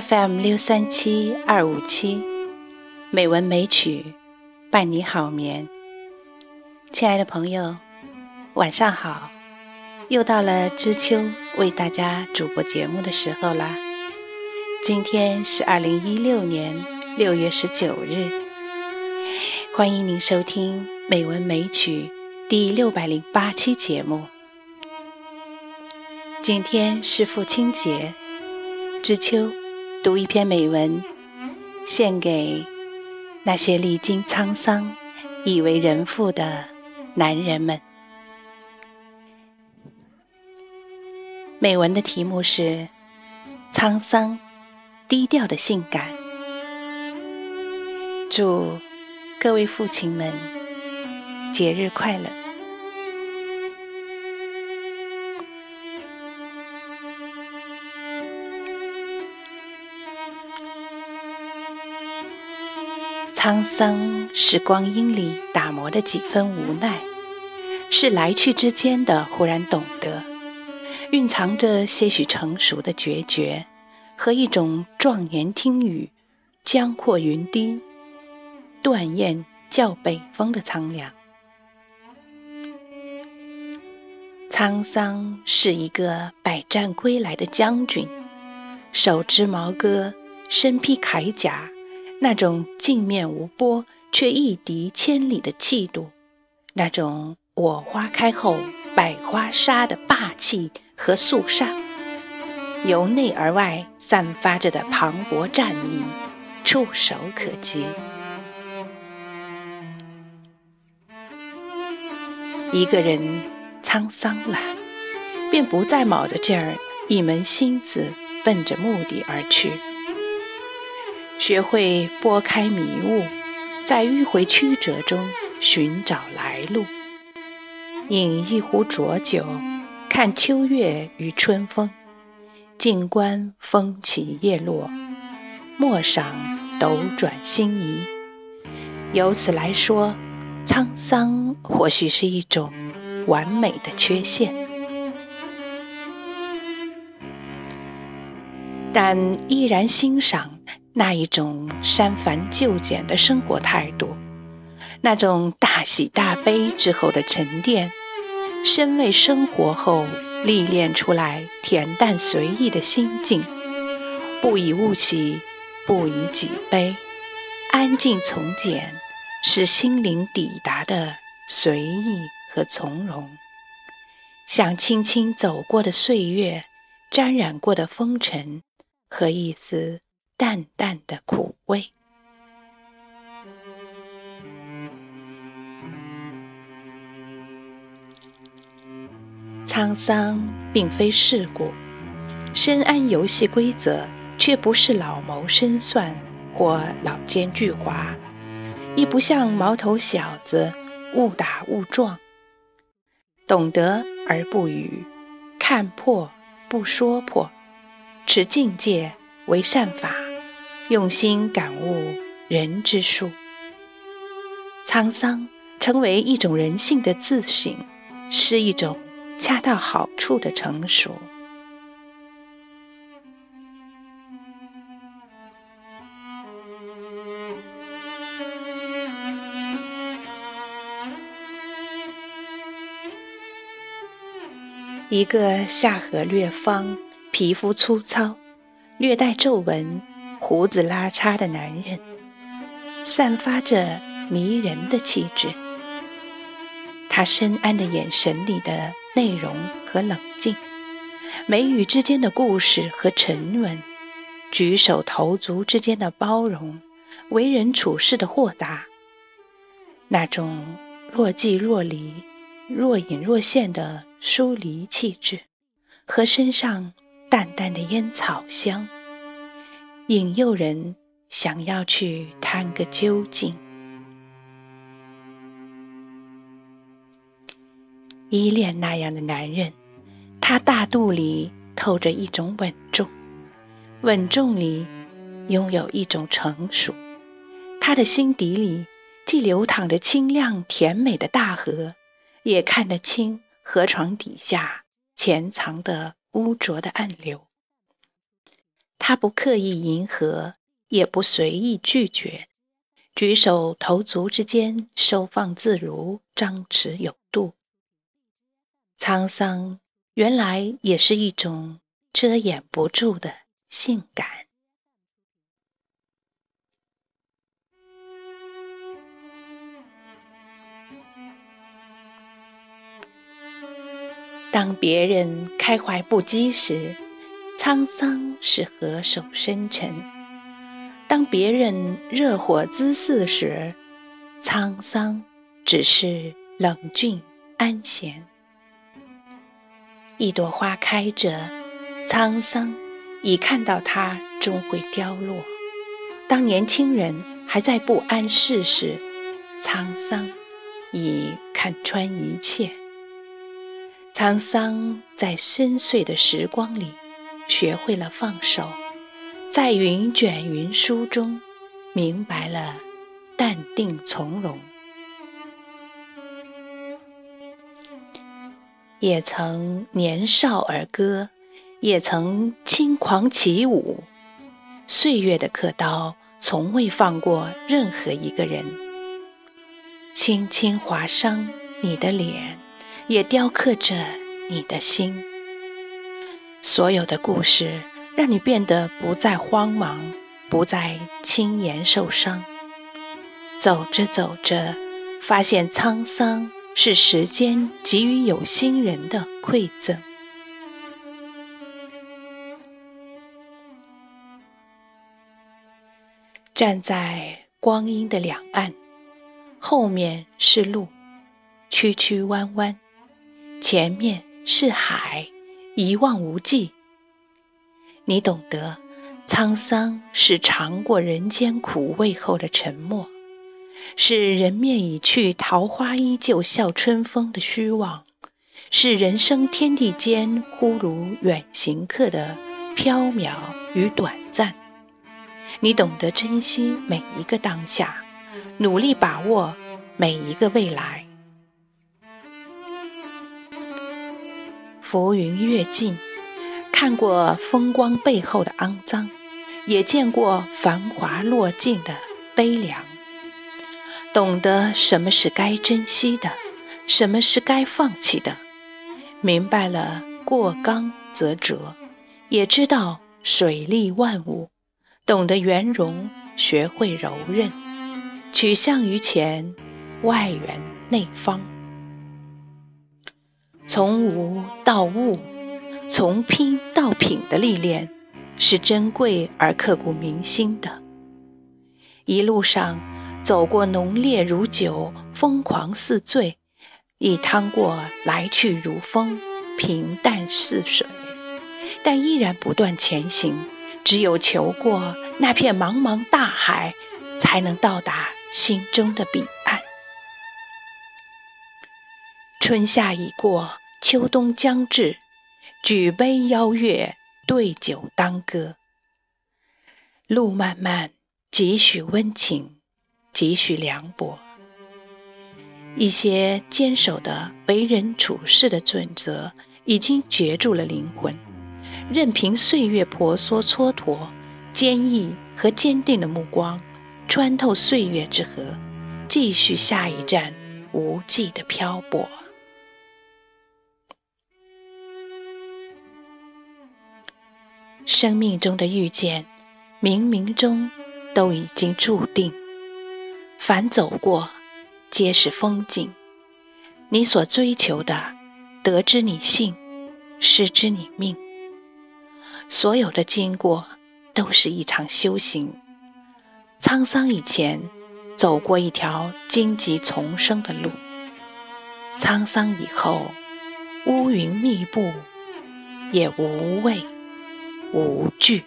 FM 六三七二五七，美文美曲伴你好眠。亲爱的朋友，晚上好！又到了知秋为大家主播节目的时候啦。今天是二零一六年六月十九日，欢迎您收听《美文美曲》第六百零八期节目。今天是父亲节，知秋。读一篇美文，献给那些历经沧桑、已为人父的男人们。美文的题目是《沧桑低调的性感》。祝各位父亲们节日快乐！沧桑是光阴里打磨的几分无奈，是来去之间的忽然懂得，蕴藏着些许成熟的决绝，和一种壮言听雨，江阔云低，断雁叫北风的苍凉。沧桑是一个百战归来的将军，手执矛戈，身披铠甲。那种镜面无波却一敌千里的气度，那种我花开后百花杀的霸气和肃杀，由内而外散发着的磅礴战意，触手可及。一个人沧桑了，便不再卯着劲儿，一门心思奔着目的而去。学会拨开迷雾，在迂回曲折中寻找来路。饮一壶浊酒，看秋月与春风，静观风起叶落，莫赏斗转星移。由此来说，沧桑或许是一种完美的缺陷，但依然欣赏。那一种删繁就简的生活态度，那种大喜大悲之后的沉淀，身为生活后历练出来恬淡随意的心境，不以物喜，不以己悲，安静从简，是心灵抵达的随意和从容，像轻轻走过的岁月，沾染过的风尘和一丝。淡淡的苦味。沧桑并非世故，深谙游戏规则，却不是老谋深算或老奸巨猾，亦不像毛头小子误打误撞。懂得而不语，看破不说破，持境界为善法。用心感悟人之术，沧桑成为一种人性的自省，是一种恰到好处的成熟。一个下颌略方、皮肤粗糙、略带皱纹。胡子拉碴的男人，散发着迷人的气质。他深谙的眼神里的内容和冷静，眉宇之间的故事和沉稳，举手投足之间的包容，为人处事的豁达。那种若即若离、若隐若现的疏离气质，和身上淡淡的烟草香。引诱人想要去探个究竟。依恋那样的男人，他大肚里透着一种稳重，稳重里拥有一种成熟。他的心底里既流淌着清亮甜美的大河，也看得清河床底下潜藏的污浊的暗流。他不刻意迎合，也不随意拒绝，举手投足之间收放自如，张弛有度。沧桑原来也是一种遮掩不住的性感。当别人开怀不羁时，沧桑是何手深沉；当别人热火滋肆时，沧桑只是冷峻安闲。一朵花开着，沧桑已看到它终会凋落。当年轻人还在不谙世事，沧桑已看穿一切。沧桑在深邃的时光里，学会了放手，在云卷云舒中，明白了淡定从容。也曾年少而歌，也曾轻狂起舞。岁月的刻刀从未放过任何一个人，轻轻划伤你的脸，也雕刻着你的心。所有的故事让你变得不再慌忙，不再轻言受伤。走着走着，发现沧桑。是时间给予有心人的馈赠。站在光阴的两岸，后面是路，曲曲弯弯；前面是海，一望无际。你懂得，沧桑是尝过人间苦味后的沉默。是人面已去，桃花依旧笑春风的虚妄；是人生天地间忽如远行客的缥缈与短暂。你懂得珍惜每一个当下，努力把握每一个未来。浮云越尽，看过风光背后的肮脏，也见过繁华落尽的悲凉。懂得什么是该珍惜的，什么是该放弃的，明白了过刚则折，也知道水利万物，懂得圆融，学会柔韧，取向于前，外圆内方，从无到物，从拼到品的历练，是珍贵而刻骨铭心的。一路上。走过浓烈如酒，疯狂似醉；亦趟过来去如风，平淡似水。但依然不断前行，只有求过那片茫茫大海，才能到达心中的彼岸。春夏已过，秋冬将至，举杯邀月，对酒当歌。路漫漫，几许温情。几许凉薄，一些坚守的为人处事的准则，已经攫住了灵魂。任凭岁月婆娑蹉跎，坚毅和坚定的目光穿透岁月之河，继续下一站无际的漂泊。生命中的遇见，冥冥中都已经注定。凡走过，皆是风景。你所追求的，得之你幸，失之你命。所有的经过，都是一场修行。沧桑以前，走过一条荆棘丛生的路；沧桑以后，乌云密布，也无畏无惧。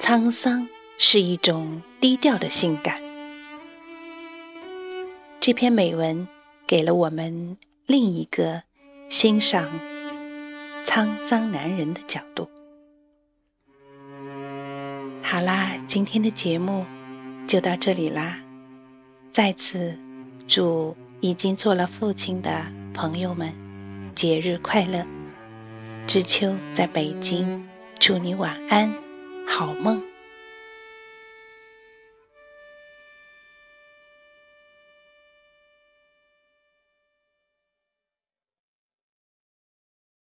沧桑是一种低调的性感。这篇美文给了我们另一个欣赏沧桑男人的角度。好啦，今天的节目就到这里啦。再次祝已经做了父亲的朋友们节日快乐！知秋在北京，祝你晚安，好梦。